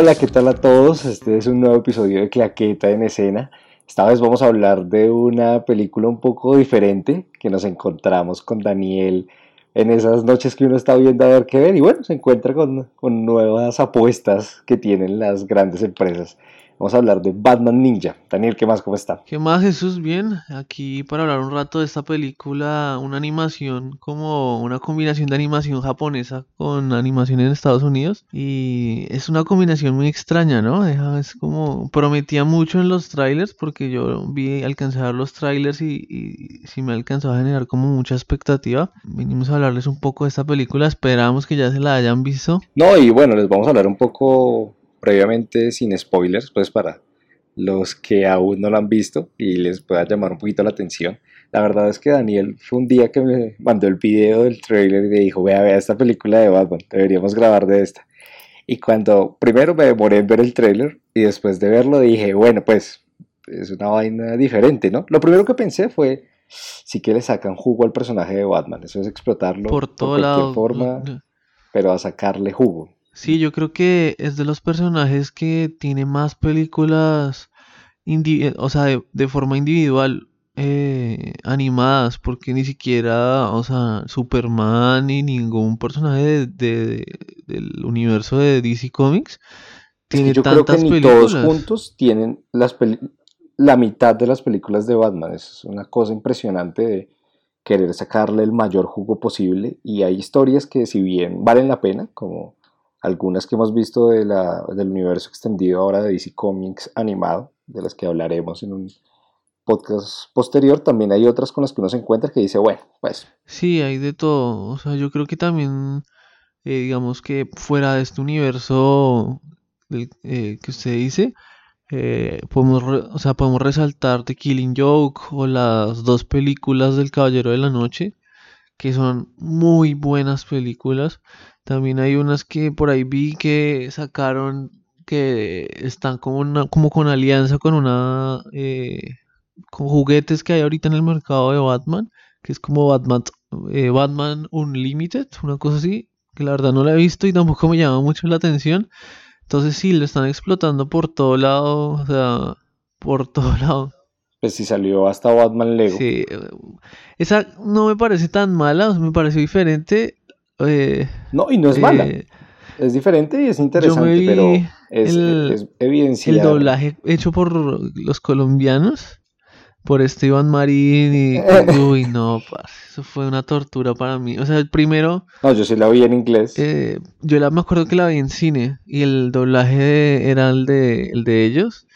Hola, ¿qué tal a todos? Este es un nuevo episodio de Claqueta en escena. Esta vez vamos a hablar de una película un poco diferente que nos encontramos con Daniel en esas noches que uno está viendo a ver qué ver y bueno, se encuentra con, con nuevas apuestas que tienen las grandes empresas. Vamos a hablar de Batman Ninja. Daniel, ¿qué más? ¿Cómo está? ¿Qué más, Jesús? Bien, aquí para hablar un rato de esta película, una animación como una combinación de animación japonesa con animación en Estados Unidos. Y es una combinación muy extraña, ¿no? Es como prometía mucho en los trailers porque yo vi alcanzar los trailers y, y sí me alcanzó a generar como mucha expectativa. Venimos a hablarles un poco de esta película, esperamos que ya se la hayan visto. No, y bueno, les vamos a hablar un poco previamente sin spoilers, pues para los que aún no lo han visto y les pueda llamar un poquito la atención. La verdad es que Daniel fue un día que me mandó el video del trailer y me dijo, vea, vea esta película de Batman, deberíamos grabar de esta. Y cuando primero me demoré en ver el trailer y después de verlo dije, bueno, pues es una vaina diferente, ¿no? Lo primero que pensé fue, sí que le sacan jugo al personaje de Batman, eso es explotarlo por, toda cualquier forma, pero a sacarle jugo. Sí, yo creo que es de los personajes que tiene más películas, o sea, de, forma individual eh, animadas, porque ni siquiera, o sea, Superman ni ningún personaje de, del universo de DC Comics tiene yo tantas creo que ni películas. todos juntos tienen las la mitad de las películas de Batman. Es una cosa impresionante de querer sacarle el mayor jugo posible y hay historias que si bien valen la pena, como algunas que hemos visto de la, del universo extendido ahora de DC Comics animado, de las que hablaremos en un podcast posterior, también hay otras con las que uno se encuentra que dice, bueno, pues... Sí, hay de todo, o sea, yo creo que también, eh, digamos que fuera de este universo eh, que usted dice, eh, podemos, o sea, podemos resaltar The Killing Joke o las dos películas del Caballero de la Noche, que son muy buenas películas. También hay unas que por ahí vi que sacaron que están como, una, como con alianza con una eh, con juguetes que hay ahorita en el mercado de Batman, que es como Batman eh, Batman Unlimited, una cosa así, que la verdad no la he visto y tampoco me llama mucho la atención. Entonces sí, lo están explotando por todo lado, o sea, por todo lado. Pues si salió hasta Batman Lego. Sí, esa no me parece tan mala, me pareció diferente. Eh, no, y no es mala. eh, Es diferente y es interesante, pero es, el- es el doblaje hecho por los colombianos, por Esteban Marín y... Uy, no, eso fue una tortura para mí. O sea, el primero, No, yo sí la vi en inglés. eh, yo la, me acuerdo que la vi en cine y el doblaje de- era el de, el de ellos,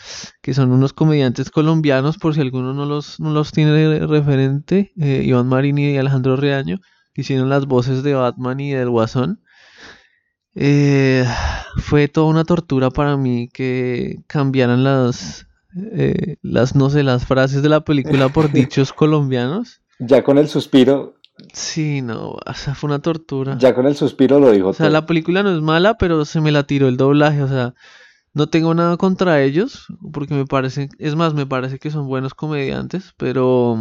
que son unos comediantes colombianos, por si alguno no los, no los tiene referente, Iván Marín y Alejandro Reaño, hicieron las voces de Batman y del Guasón. Eh, fue toda una tortura para mí que cambiaran las, eh, las, no sé, las frases de la película por dichos colombianos. Ya con el suspiro, Sí, no, o sea, fue una tortura. ya con el suspiro lo dijo O sea, todo. la película no es mala, pero se me la tiró el doblaje. O sea, no tengo nada contra ellos, porque me parece, es más, me parece que son buenos comediantes, pero,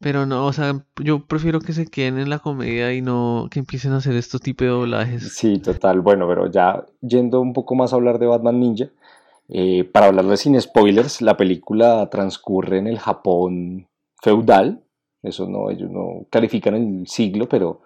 pero no, o sea, yo prefiero que se queden en la comedia y no que empiecen a hacer estos tipos de doblajes. Sí, total. Bueno, pero ya yendo un poco más a hablar de Batman Ninja, eh, para hablarles sin spoilers, la película transcurre en el Japón feudal. Eso no, ellos no califican el siglo, pero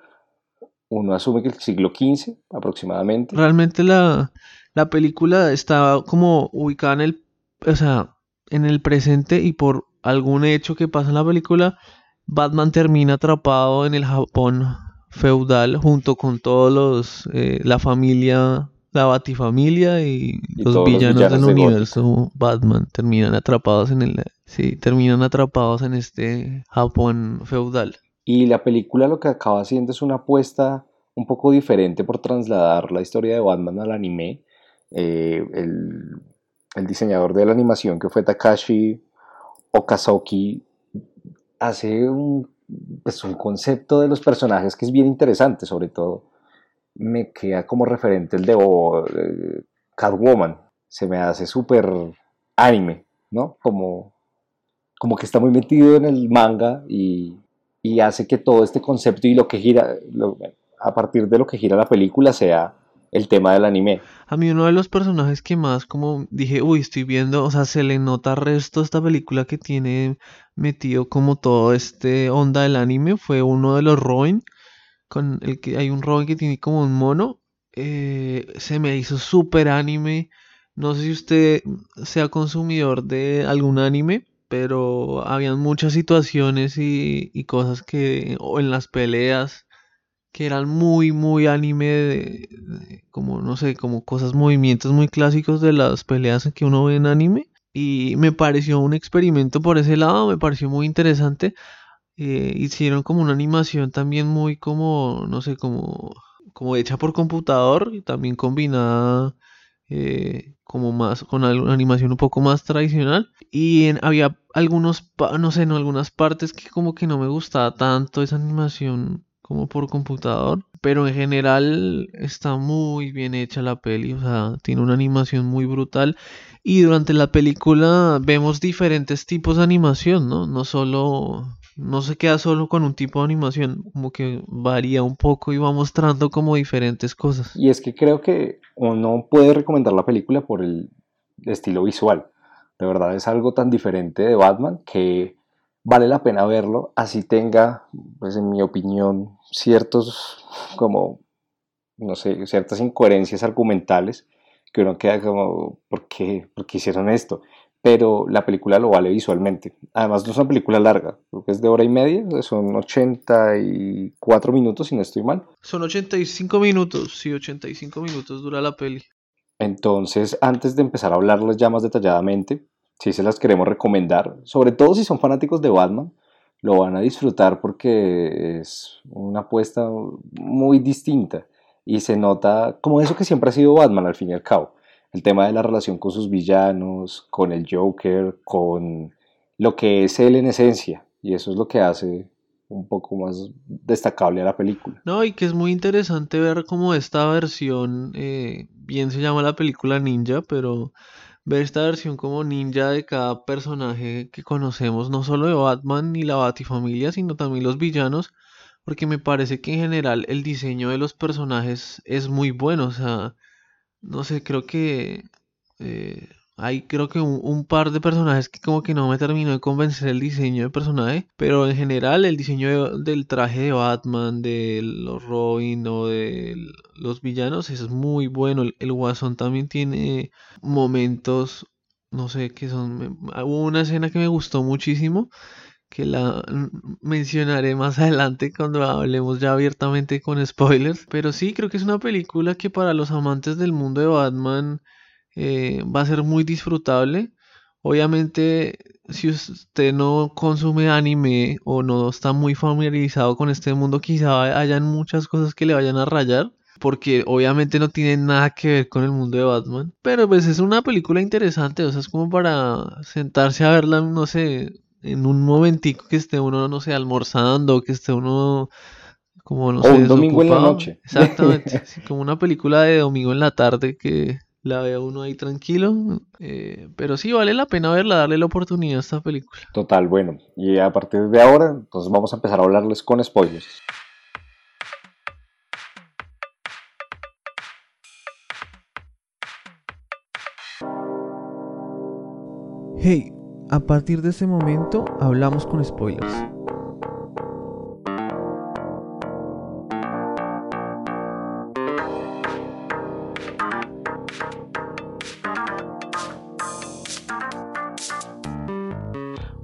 uno asume que el siglo XV aproximadamente. Realmente la, la película está como ubicada en el, o sea, en el presente y por algún hecho que pasa en la película, Batman termina atrapado en el Japón feudal junto con todos los, eh, la familia, la Batifamilia y, Y los villanos del universo Batman terminan atrapados en el, sí, terminan atrapados en este Japón feudal. Y la película lo que acaba haciendo es una apuesta un poco diferente por trasladar la historia de Batman al anime. Eh, el, el diseñador de la animación que fue Takashi Okazoki hace un, pues, un concepto de los personajes que es bien interesante, sobre todo me queda como referente el de eh, Catwoman. Se me hace súper anime, ¿no? Como, como que está muy metido en el manga y, y hace que todo este concepto y lo que gira, a partir de lo que gira la película sea el tema del anime. A mí uno de los personajes que más como dije, uy, estoy viendo, o sea, se le nota resto esta película que tiene metido como todo este onda del anime, fue uno de los Robin, con el que hay un Robin que tiene como un mono, eh, se me hizo súper anime, no sé si usted sea consumidor de algún anime, pero habían muchas situaciones y, y cosas que, o en las peleas, que eran muy, muy anime, de, como, no sé, como cosas, movimientos muy clásicos de las peleas que uno ve en anime. Y me pareció un experimento por ese lado, me pareció muy interesante. Eh, hicieron como una animación también muy como, no sé, como, como hecha por computador y también combinada eh, como más, con una animación un poco más tradicional. Y había algunos, no sé, en algunas partes que como que no me gustaba tanto esa animación como por computador. Pero en general está muy bien hecha la peli, o sea, tiene una animación muy brutal. Y durante la película vemos diferentes tipos de animación, ¿no? No solo, no se queda solo con un tipo de animación, como que varía un poco y va mostrando como diferentes cosas. Y es que creo que uno puede recomendar la película por el estilo visual. De verdad es algo tan diferente de Batman que vale la pena verlo, así tenga, pues en mi opinión, ciertos, como, no sé, ciertas incoherencias argumentales, que uno queda como, ¿por qué, ¿por qué hicieron esto? Pero la película lo vale visualmente. Además, no es una película larga, creo que es de hora y media, son 84 minutos, si no estoy mal. Son 85 minutos, sí, 85 minutos dura la peli. Entonces, antes de empezar a hablarles ya más detalladamente, si se las queremos recomendar, sobre todo si son fanáticos de Batman, lo van a disfrutar porque es una apuesta muy distinta y se nota como eso que siempre ha sido Batman al fin y al cabo. El tema de la relación con sus villanos, con el Joker, con lo que es él en esencia. Y eso es lo que hace un poco más destacable a la película. No, y que es muy interesante ver cómo esta versión, eh, bien se llama la película Ninja, pero ver esta versión como ninja de cada personaje que conocemos, no solo de Batman ni la Batifamilia, sino también los villanos, porque me parece que en general el diseño de los personajes es muy bueno, o sea, no sé, creo que eh, hay creo que un, par de personajes que como que no me terminó de convencer el diseño de personaje, pero en general el diseño del traje de Batman, de los Robin o de los villanos es muy bueno. El, Guasón también tiene momentos, no sé, que son... Hubo una escena que me gustó muchísimo que la mencionaré más adelante cuando hablemos ya abiertamente con spoilers. Pero sí, creo que es una película que para los amantes del mundo de Batman eh, va a ser muy disfrutable. Obviamente, si usted no consume anime o no está muy familiarizado con este mundo, quizá hayan muchas cosas que le vayan a rayar. Porque obviamente no tiene nada que ver con el mundo de Batman. Pero pues es una película interesante. O sea, es como para sentarse a verla, no sé, en un momentico que esté uno, no sé, almorzando, que esté uno como, no o un domingo en la noche. Exactamente. como una película de domingo en la tarde que la ve uno ahí tranquilo. Eh, pero sí vale la pena verla, darle la oportunidad a esta película. Total, bueno. Y a partir de ahora, entonces vamos a empezar a hablarles con spoilers. Hey, a partir de ese momento hablamos con spoilers.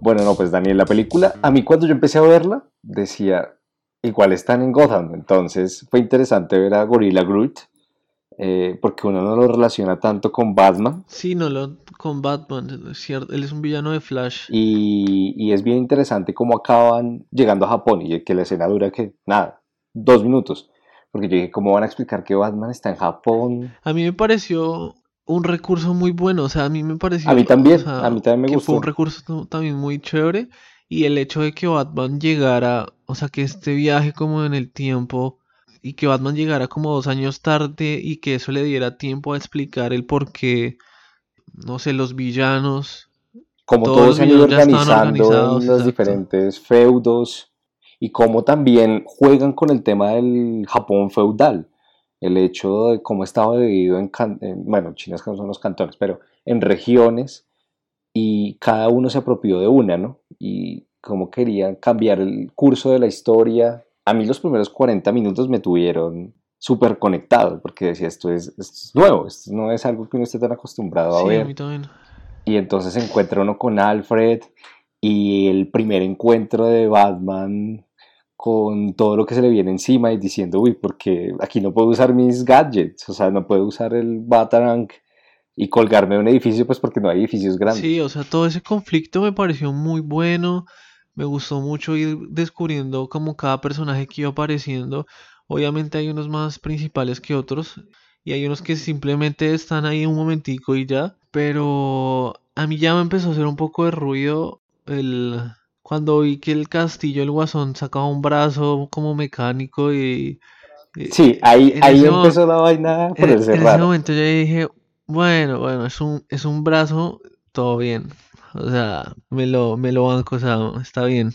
Bueno, no, pues Daniel, la película, a mí cuando yo empecé a verla, decía, igual están en Gotham, entonces fue interesante ver a Gorilla Groot, eh, porque uno no lo relaciona tanto con Batman. Sí, no lo con Batman, es cierto, él es un villano de Flash. Y, y, es bien interesante cómo acaban llegando a Japón y que la escena dura que, nada, dos minutos. Porque yo dije, ¿cómo van a explicar que Batman está en Japón? A mí me pareció un recurso muy bueno, o sea, a mí me pareció... A mí también, a mí también me que Fue un recurso también muy chévere y el hecho de que Batman llegara, o sea, que este viaje como en el tiempo y que Batman llegara como dos años tarde y que eso le diera tiempo a explicar el por qué, no sé, los villanos... Como todos, han ido organizando los diferentes feudos y cómo también juegan con el tema del Japón feudal el hecho de cómo estaba dividido en, bueno, chinas que no son los cantones, pero en regiones y cada uno se apropió de una, ¿no? Y cómo querían cambiar el curso de la historia. A mí los primeros 40 minutos me tuvieron súper conectado, porque decía, esto es, nuevo, esto no es algo que uno esté tan acostumbrado a ver. Y entonces se encuentra uno con Alfred y el primer encuentro de Batman con todo lo que se le viene encima y diciendo, uy, porque aquí no puedo usar mis gadgets, o sea, no puedo usar el Batarang y colgarme de un edificio, pues porque no hay edificios grandes. Sí, o sea, todo ese conflicto me pareció muy bueno, me gustó mucho ir descubriendo como cada personaje que iba apareciendo. Obviamente hay unos más principales que otros y hay unos que simplemente están ahí un momentico y ya, pero a mí ya me empezó a hacer un poco de ruido el cuando vi que el castillo, el guasón, sacaba un brazo como mecánico y... Sí, ahí, ahí empezó la vaina por el En ese momento yo dije, bueno, bueno, es un, es un brazo, todo bien. O sea, me lo, me lo banco, o sea, está bien.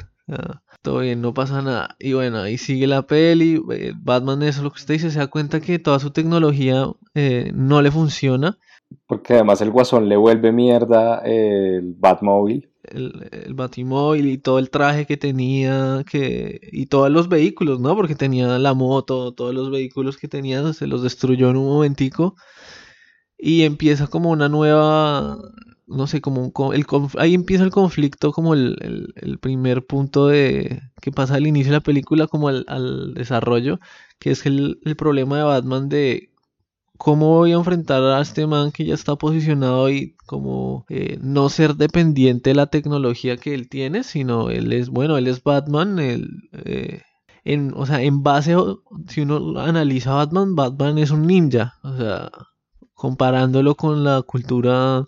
todo bien, no pasa nada. Y bueno, ahí sigue la peli. Eh, Batman, eso es lo que usted dice, se da cuenta que toda su tecnología eh, no le funciona. Porque además el guasón le vuelve mierda el Batmóvil el, el Batimóvil y todo el traje que tenía, que, y todos los vehículos, ¿no? Porque tenía la moto, todos los vehículos que tenía, se los destruyó en un momentico. Y empieza como una nueva, no sé, como un, el, ahí empieza el conflicto, como el, el, primer punto de que pasa al inicio de la película, como al, al desarrollo, que es el, el problema de Batman de cómo voy a enfrentar a este man que ya está posicionado y como eh, no ser dependiente de la tecnología que él tiene, sino él es, bueno, él es Batman, él, eh, en, o sea, en base, si uno analiza Batman, Batman es un ninja, o sea, comparándolo con la cultura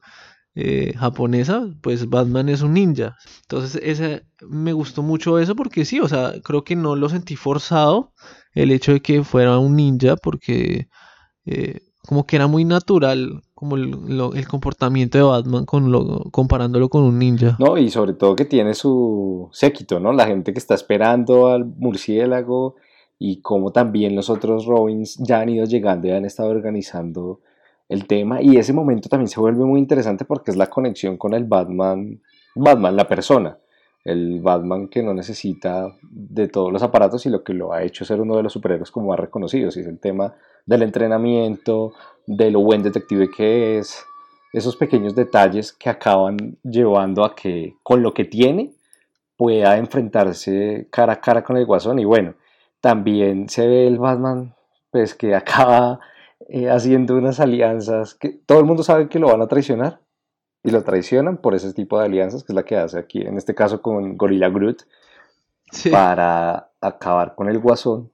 eh, japonesa, pues Batman es un ninja. Entonces, ese, me gustó mucho eso porque sí, o sea, creo que no lo sentí forzado el hecho de que fuera un ninja porque eh, como que era muy natural como el, comportamiento de Batman con lo, comparándolo con un ninja. No, y sobre todo que tiene su séquito, ¿no? La gente que está esperando al murciélago y como también los otros Robins ya han ido llegando y han estado organizando el tema y ese momento también se vuelve muy interesante porque es la conexión con el Batman, Batman la persona, el Batman que no necesita de todos los aparatos y lo que lo ha hecho ser uno de los superhéroes como más reconocidos y es el tema del entrenamiento, de lo buen detective que es, esos pequeños detalles que acaban llevando a que con lo que tiene pueda enfrentarse cara a cara con el guasón. Y bueno, también se ve el Batman pues que acaba eh, haciendo unas alianzas que todo el mundo sabe que lo van a traicionar y lo traicionan por ese tipo de alianzas que es la que hace aquí en este caso con Gorilla Groot para acabar con el guasón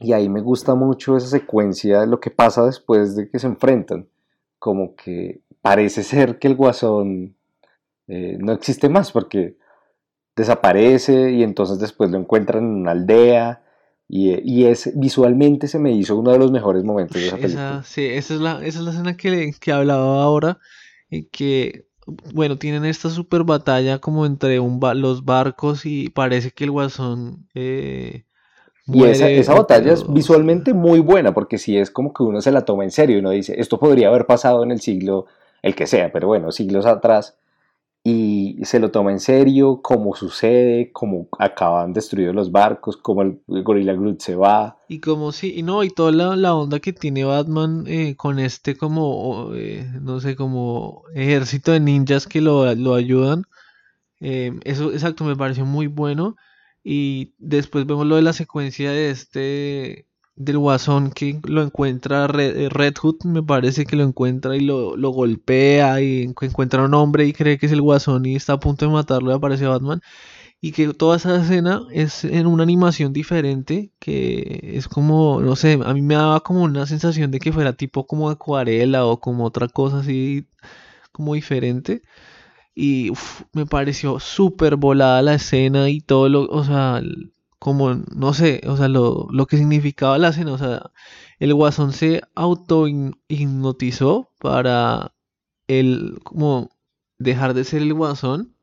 y ahí me gusta mucho esa secuencia de lo que pasa después de que se enfrentan. Como que parece ser que el guasón eh, no existe más porque desaparece y entonces después lo encuentran en una aldea. Y, es, visualmente se me hizo uno de los mejores momentos de esa película. sí, esa es la, esa es la escena que, que hablaba ahora. Y que, bueno, tienen esta super batalla como entre un, los barcos y parece que el guasón eh, y esa, esa batalla es visualmente muy buena, porque si es como que uno se la toma en serio y uno dice, esto podría haber pasado en el siglo, el que sea, pero bueno, siglos atrás, y se lo toma en serio, cómo sucede, cómo acaban destruidos los barcos, cómo el, Gorilla Groot se va. Y como sí, y no, y toda la, onda que tiene Batman eh, con este como, eh, no sé, como ejército de ninjas que lo, lo ayudan. Eh, eso, exacto, me pareció muy bueno. Y después vemos lo de la secuencia de este del guasón que lo encuentra eh, Red, Hood, me parece que lo encuentra y lo, golpea y encuentra a un hombre y cree que es el guasón y está a punto de matarlo y aparece Batman. Y que toda esa escena es en una animación diferente, que es como, no sé, a mí me daba como una sensación de que fuera tipo como acuarela o como otra cosa así, como diferente. Y me pareció súper volada la escena y todo lo, o sea, como, no sé, o sea, lo, lo que significaba la escena, o sea, el guasón se auto-hipnotizó para el, como, dejar de ser el guasón,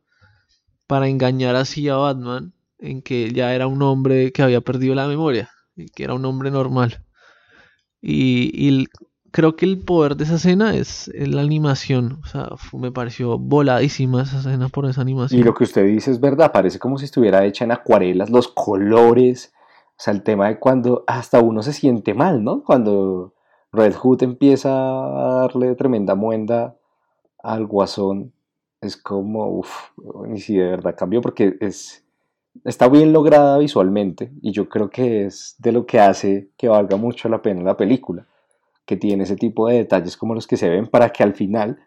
para engañar así a Batman, en que ya era un hombre que había perdido la memoria, y que era un hombre normal. Y, y creo que el poder de esa escena es la animación. O sea, me pareció voladísima esa escena por esa animación. Y lo que usted dice es verdad, parece como si estuviera hecha en acuarelas, los colores. O sea, el tema de cuando hasta uno se siente mal, ¿no? Cuando Red Hood empieza a darle tremenda muenda al guasón, es como, uff, y si de verdad cambió porque es, está bien lograda visualmente y yo creo que es de lo que hace que valga mucho la pena la película que tiene ese tipo de detalles como los que se ven para que al final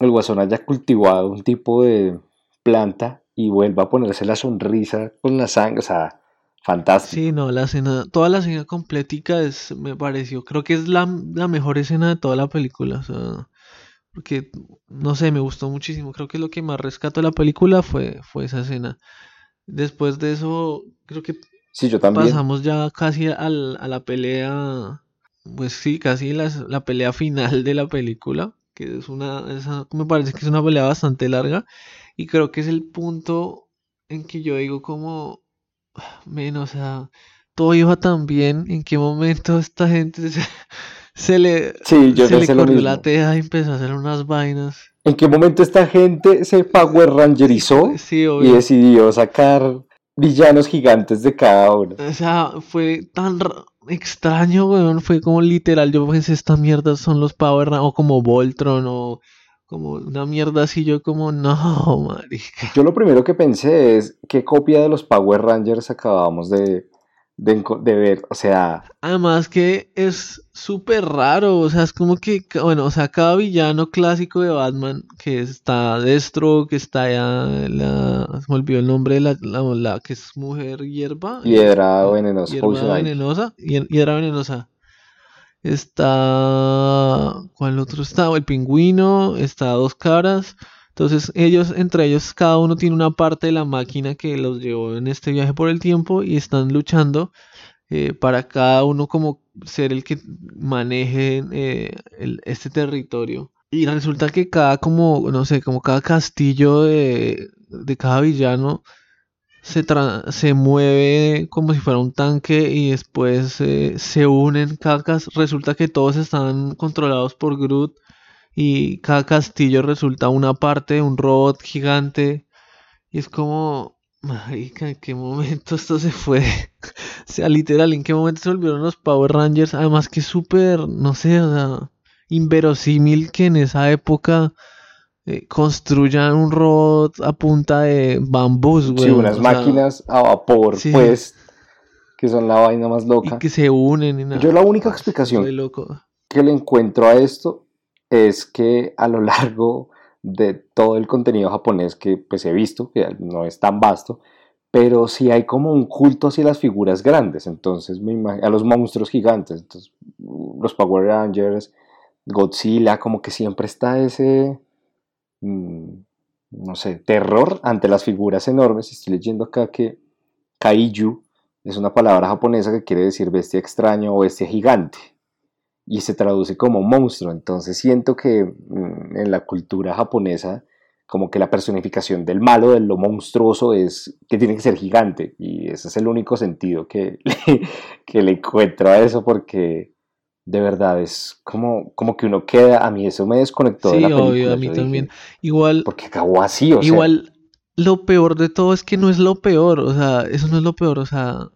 el guasón haya cultivado un tipo de planta y vuelva a ponerse la sonrisa con la sangre, o sea, fantástico. Sí, no, la escena, toda la escena completica es, me pareció, creo que es la, mejor escena de toda la película, o sea, porque, no sé, me gustó muchísimo, creo que lo que más rescató la película fue, fue esa escena. Después de eso, creo que sí, yo también. pasamos ya casi a la pelea pues sí, casi la, la, pelea final de la película, que es una, me parece que es una pelea bastante larga, y creo que es el punto en que yo digo como, menos, o sea, todo iba tan bien, en qué momento esta gente se, le, sí, yo se le corrió la teja y empezó a hacer unas vainas. ¿En qué momento esta gente se Power Rangerizó y decidió sacar villanos gigantes de cada uno? O sea, fue tan extraño, weón. Fue como literal. Yo pensé, esta mierda son los Power Rangers. O como Voltron. O como una mierda así. Yo, como, no, marica. Yo lo primero que pensé es: ¿qué copia de los Power Rangers acabamos de, de, ver, o sea... Además que es súper raro, o sea, es como que, bueno, o sea, cada villano clásico de Batman, que está Destro, que está ya, la, se me olvidó el nombre de la, la, que es mujer hierba. Hiedra venenosa. Hierba venenosa, hiedra venenosa. Está, ¿cuál otro está? El pingüino, está Dos Caras. Entonces ellos, entre ellos, cada uno tiene una parte de la máquina que los llevó en este viaje por el tiempo y están luchando eh, para cada uno como ser el que maneje eh, este territorio. Y resulta que cada como, no sé, como cada castillo de, cada villano se, se mueve como si fuera un tanque y después eh, se unen cacas. Resulta que todos están controlados por Groot y cada castillo resulta una parte de un robot gigante. Y es como, marica, ¿en qué momento esto se fue? o sea, literal, ¿en qué momento se volvieron los Power Rangers? Además que súper, no sé, o sea, inverosímil que en esa época eh, construyan un robot a punta de bambús, güey. Sí, unas máquinas a vapor, pues, que son la vaina más loca. Y que se unen. Y nada. Yo la única explicación que le encuentro a esto es que a lo largo de todo el contenido japonés que pues he visto, que no es tan vasto, pero sí hay como un culto hacia las figuras grandes, entonces a los monstruos gigantes, entonces los Power Rangers, Godzilla, como que siempre está ese, mm, no sé, terror ante las figuras enormes. Estoy leyendo acá que Kaiju es una palabra japonesa que quiere decir bestia extraño o bestia gigante y se traduce como monstruo. Entonces siento que mm, en la cultura japonesa como que la personificación del malo, de lo monstruoso, es que tiene que ser gigante. Y ese es el único sentido que, que le encuentro a eso, porque de verdad es como, como que uno queda. A mí eso me desconectó de la película. Obvio, a mí también. igual. Porque acabó así, o Igual, lo peor de todo es que no es lo peor. O sea, eso no es lo peor. O sea,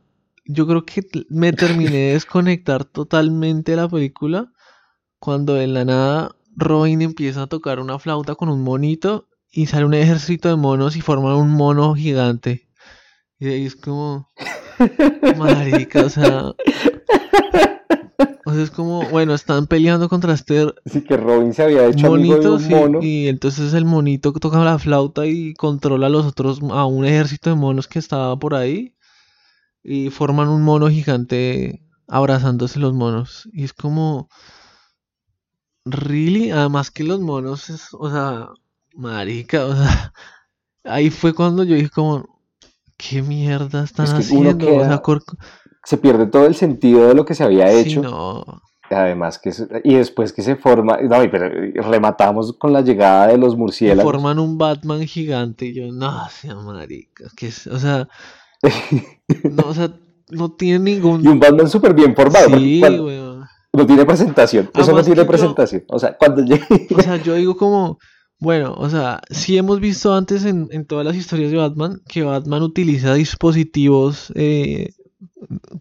yo creo que me terminé de desconectar totalmente la película cuando en la nada Robin empieza a tocar una flauta con un monito y sale un ejército de monos y forman un mono gigante. Y ahí es como. Marica, o sea. O sea, es como, bueno, están peleando contra este. Sí, que Robin se había hecho amigo un mono. Y entonces el monito toca la flauta y controla a los otros, a un ejército de monos que estaba por ahí y forman un mono gigante abrazándose los monos. Y es como. Really? Además que los monos es. O sea. Marica, o sea. Ahí fue cuando yo dije como. ¿Qué mierda están haciendo? Se pierde todo el sentido de lo que se había hecho. no. Además que y después que se forma, no, pero rematamos con la llegada de los murciélagos. Forman un Batman gigante y yo, no, sea marica, que es, o sea, no, o sea, no tiene ningún. Y un Batman súper bien formado. Sí, no tiene presentación. Eso no tiene presentación. o sea, cuando llegue. O sea, yo digo como. Bueno, o sea, sí hemos visto antes en, todas las historias de Batman que Batman utiliza dispositivos eh,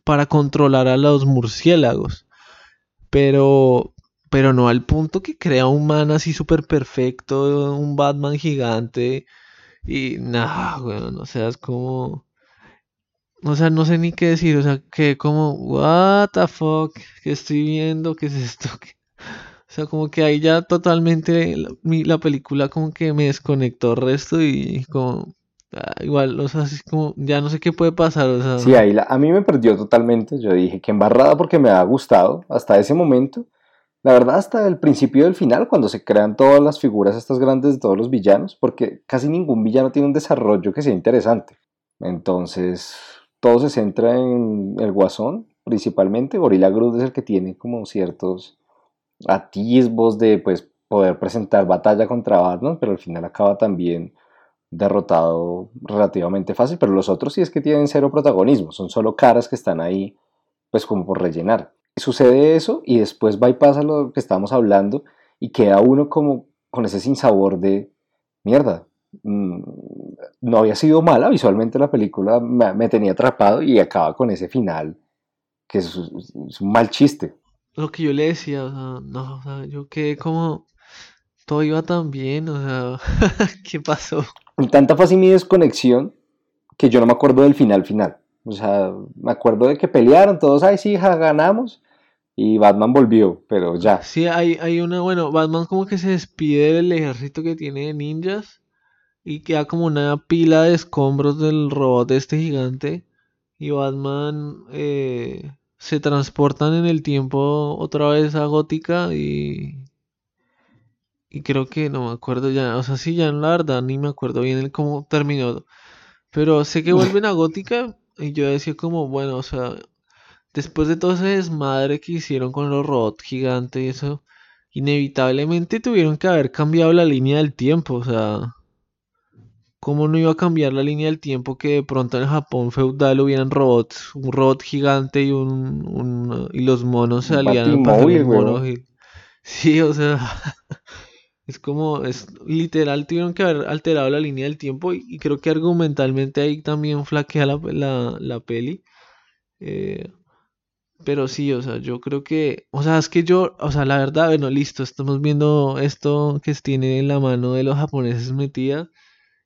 para controlar a los murciélagos. Pero, pero no al punto que crea un man así súper perfecto, un Batman gigante. Y nada, bueno, o sea, es como... O sea, no sé ni qué decir, o sea, que como, what the fuck, ¿qué estoy viendo? ¿Qué es esto? O sea, como que ahí ya totalmente la, película como que me desconectó el resto y como, ah, igual, o sea, así como, ya no sé qué puede pasar, o sea. Sí, ahí a mí me perdió totalmente, yo dije que embarrada porque me ha gustado hasta ese momento. La verdad, hasta el principio del final, cuando se crean todas las figuras estas grandes de todos los villanos, porque casi ningún villano tiene un desarrollo que sea interesante. Entonces, todo se centra en el guasón, principalmente. Gorilla es el que tiene como ciertos atisbos de pues, poder presentar batalla contra Batman, pero al final acaba también derrotado relativamente fácil. Pero los otros sí es que tienen cero protagonismo, son solo caras que están ahí, pues como por rellenar. Sucede eso y después va y pasa lo que estábamos hablando y queda uno como con ese sinsabor de mierda, Mm, no había sido mala, visualmente la película me, tenía atrapado y acaba con ese final que es, un mal chiste. Lo que yo le decía, no, o sea, yo quedé como todo iba tan bien, o sea, ¿qué pasó? Tanta fue así mi desconexión que yo no me acuerdo del final final. O sea, me acuerdo de que pelearon todos, ay sí, ja, ganamos. Y Batman volvió, pero ya. Sí, hay, hay una, bueno, Batman como que se despide del ejército que tiene de ninjas y queda como una pila de escombros del robot de este gigante y Batman eh, se transportan en el tiempo otra vez a Gótica y y creo que no me acuerdo ya, o sea, sí ya en la verdad ni me acuerdo bien el cómo terminó, pero sé que vuelven a Gótica y yo decía como, bueno, o sea, después de todo ese desmadre que hicieron con los robots gigantes y eso, inevitablemente tuvieron que haber cambiado la línea del tiempo, o sea, ¿Cómo no iba a cambiar la línea del tiempo que de pronto en el Japón feudal hubieran robots, un robot gigante y un, y los monos salían monos Sí, o sea, es como es literal tuvieron que haber alterado la línea del tiempo y, creo que argumentalmente ahí también flaquea la, la, peli. Eh, pero sí, o sea, yo creo que, o sea, es que yo, o sea, la verdad, bueno, listo, estamos viendo esto que tiene en la mano de los japoneses metida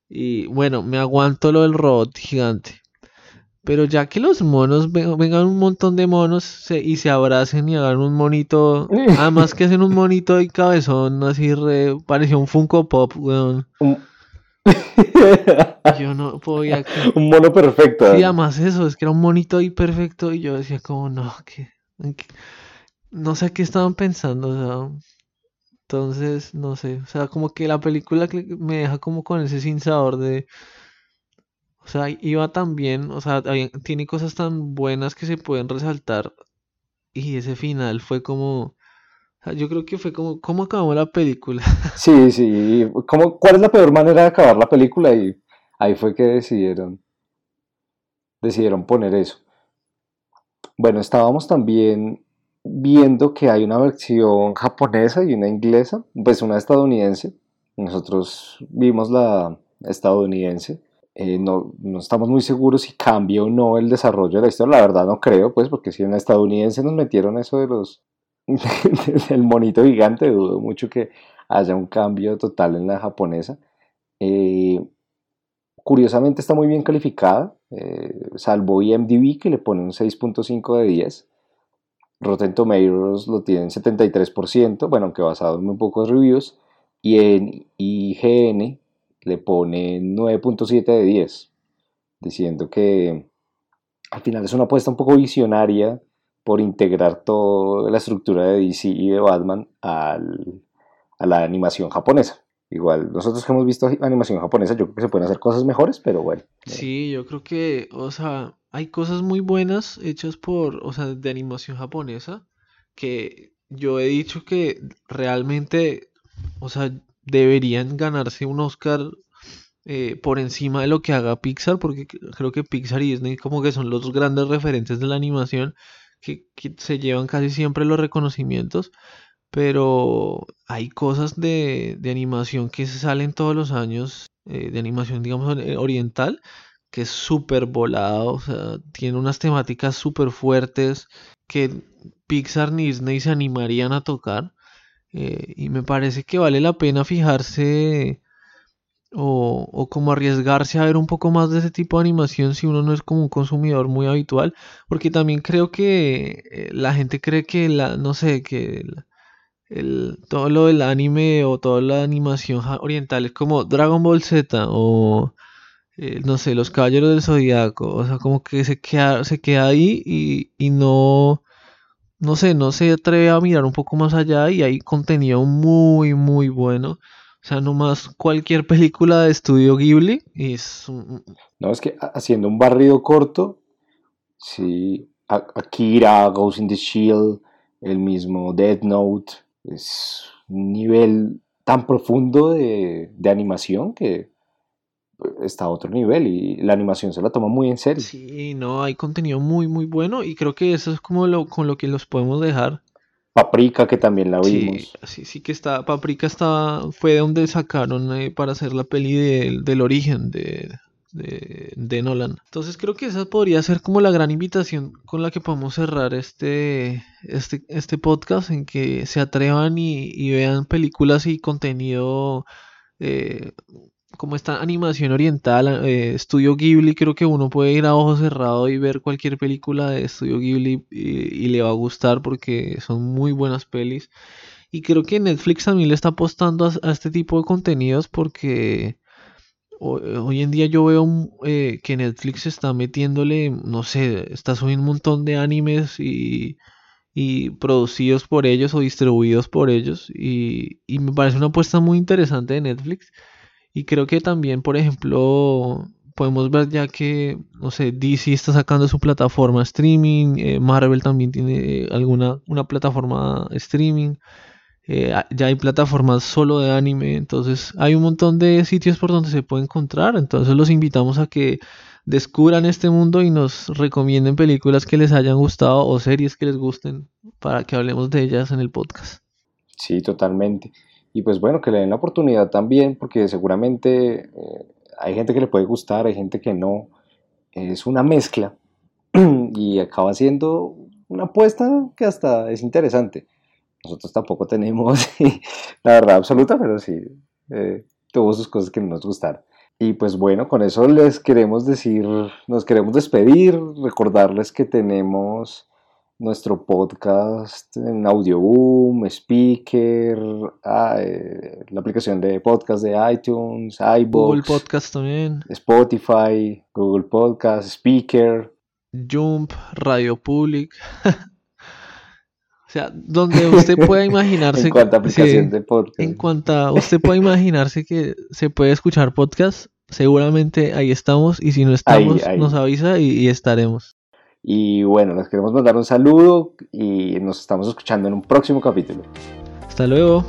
y bueno, me aguanto lo del robot gigante. Pero ya que los monos, vengan un montón de monos y se abracen y hagan un monito. Además que hacen un monito y cabezón, así re. Parecía un Funko Pop, weón. yo no podía. Un mono perfecto. Sí, además eso, es que era un monito ahí perfecto. Y yo decía, como, no, que. No sé qué estaban pensando, o sea. Entonces, no sé, o sea, como que la película me deja como con ese sin sabor de... O sea, iba tan bien, o sea, tiene cosas tan buenas que se pueden resaltar. Y ese final fue como... yo creo que fue como, ¿cómo acabó la película? Sí, sí, ¿Cómo, ¿cuál es la peor manera de acabar la película? Y ahí fue que decidieron, decidieron poner eso. Bueno, estábamos también viendo que hay una versión japonesa y una inglesa, pues una estadounidense. Nosotros vimos la estadounidense. Eh, no, no, estamos muy seguros si cambia o no el desarrollo de la historia. La verdad no creo, pues, porque si en la estadounidense nos metieron eso de los del monito gigante, dudo mucho que haya un cambio total en la japonesa. Eh, curiosamente está muy bien calificada, eh, salvo IMDb que le pone un 6.5 de 10. Rotten Tomatoes lo tienen 73%, bueno, aunque basado en muy pocos reviews, y en IGN le ponen 9.7 de 10, diciendo que al final es una apuesta un poco visionaria por integrar toda la estructura de DC y de Batman a la animación japonesa. Igual, nosotros que hemos visto animación japonesa, yo creo que se pueden hacer cosas mejores, pero bueno. Sí, yo creo que, o sea, hay cosas muy buenas hechas por, o sea, de animación japonesa, que yo he dicho que realmente, o sea, deberían ganarse un Oscar eh, por encima de lo que haga Pixar, porque creo que Pixar y Disney como que son los grandes referentes de la animación, que, se llevan casi siempre los reconocimientos, pero hay cosas de, animación que se salen todos los años, eh, de animación, digamos, oriental, que es súper volado, o sea, tiene unas temáticas súper fuertes que Pixar ni Disney se animarían a tocar. Eh, y me parece que vale la pena fijarse o, o, como arriesgarse a ver un poco más de ese tipo de animación si uno no es como un consumidor muy habitual. Porque también creo que eh, la gente cree que la, no sé, que el, todo lo del anime o toda la animación oriental es como Dragon Ball Z o eh, no sé, los caballeros del zodiaco. O sea, como que se queda, se queda ahí y, y no no sé, no se atreve a mirar un poco más allá y hay contenido muy, muy bueno. O sea, nomás cualquier película de estudio Ghibli es... No, es que haciendo un barrido corto, sí, Akira, Ghost in the Shield, el mismo Dead Note, es un nivel tan profundo de, de animación que está a otro nivel y la animación se la toma muy en serio. Sí, no, hay contenido muy, muy bueno y creo que eso es como lo con lo que los podemos dejar. Paprika, que también la vimos. Sí, sí, que está, Paprika está, fue de donde sacaron eh, para hacer la peli del origen de, de, Nolan. Entonces creo que esa podría ser como la gran invitación con la que podemos cerrar este, este, este podcast, en que se atrevan y, vean películas y contenido eh, como esta animación oriental, eh, Estudio Ghibli, creo que uno puede ir a ojo cerrado y ver cualquier película de Estudio Ghibli y, le va a gustar porque son muy buenas pelis. Y creo que Netflix también le está apostando a, este tipo de contenidos porque hoy, en día yo veo eh, que Netflix está metiéndole, no sé, está subiendo un montón de animes y, y producidos por ellos o distribuidos por ellos. Y, y me parece una apuesta muy interesante de Netflix. Y creo que también, por ejemplo, podemos ver ya que, no sé, DC está sacando su plataforma streaming, eh, Marvel también tiene alguna una plataforma streaming, eh, ya hay plataformas solo de anime, entonces hay un montón de sitios por donde se puede encontrar, entonces los invitamos a que descubran este mundo y nos recomienden películas que les hayan gustado o series que les gusten para que hablemos de ellas en el podcast. Sí, totalmente. Y pues bueno, que le den la oportunidad también, porque seguramente eh, hay gente que le puede gustar, hay gente que no. Es una mezcla y acaba siendo una apuesta que hasta es interesante. Nosotros tampoco tenemos la verdad absoluta, pero sí, eh, tuvo sus cosas que no nos gustaron. Y pues bueno, con eso les queremos decir, nos queremos despedir, recordarles que tenemos nuestro podcast en Audioboom, Speaker, ah, eh, la aplicación de podcast de iTunes, iBooks, Google Podcast también, Spotify, Google Podcast, Speaker, Jump, Radio Public. o sea, donde usted pueda imaginarse. en cuanto a aplicación de podcast. En cuanto usted pueda imaginarse que se puede escuchar podcast, seguramente ahí estamos. Y si no estamos, nos avisa y estaremos. Y bueno, les queremos mandar un saludo y nos estamos escuchando en un próximo capítulo. Hasta luego.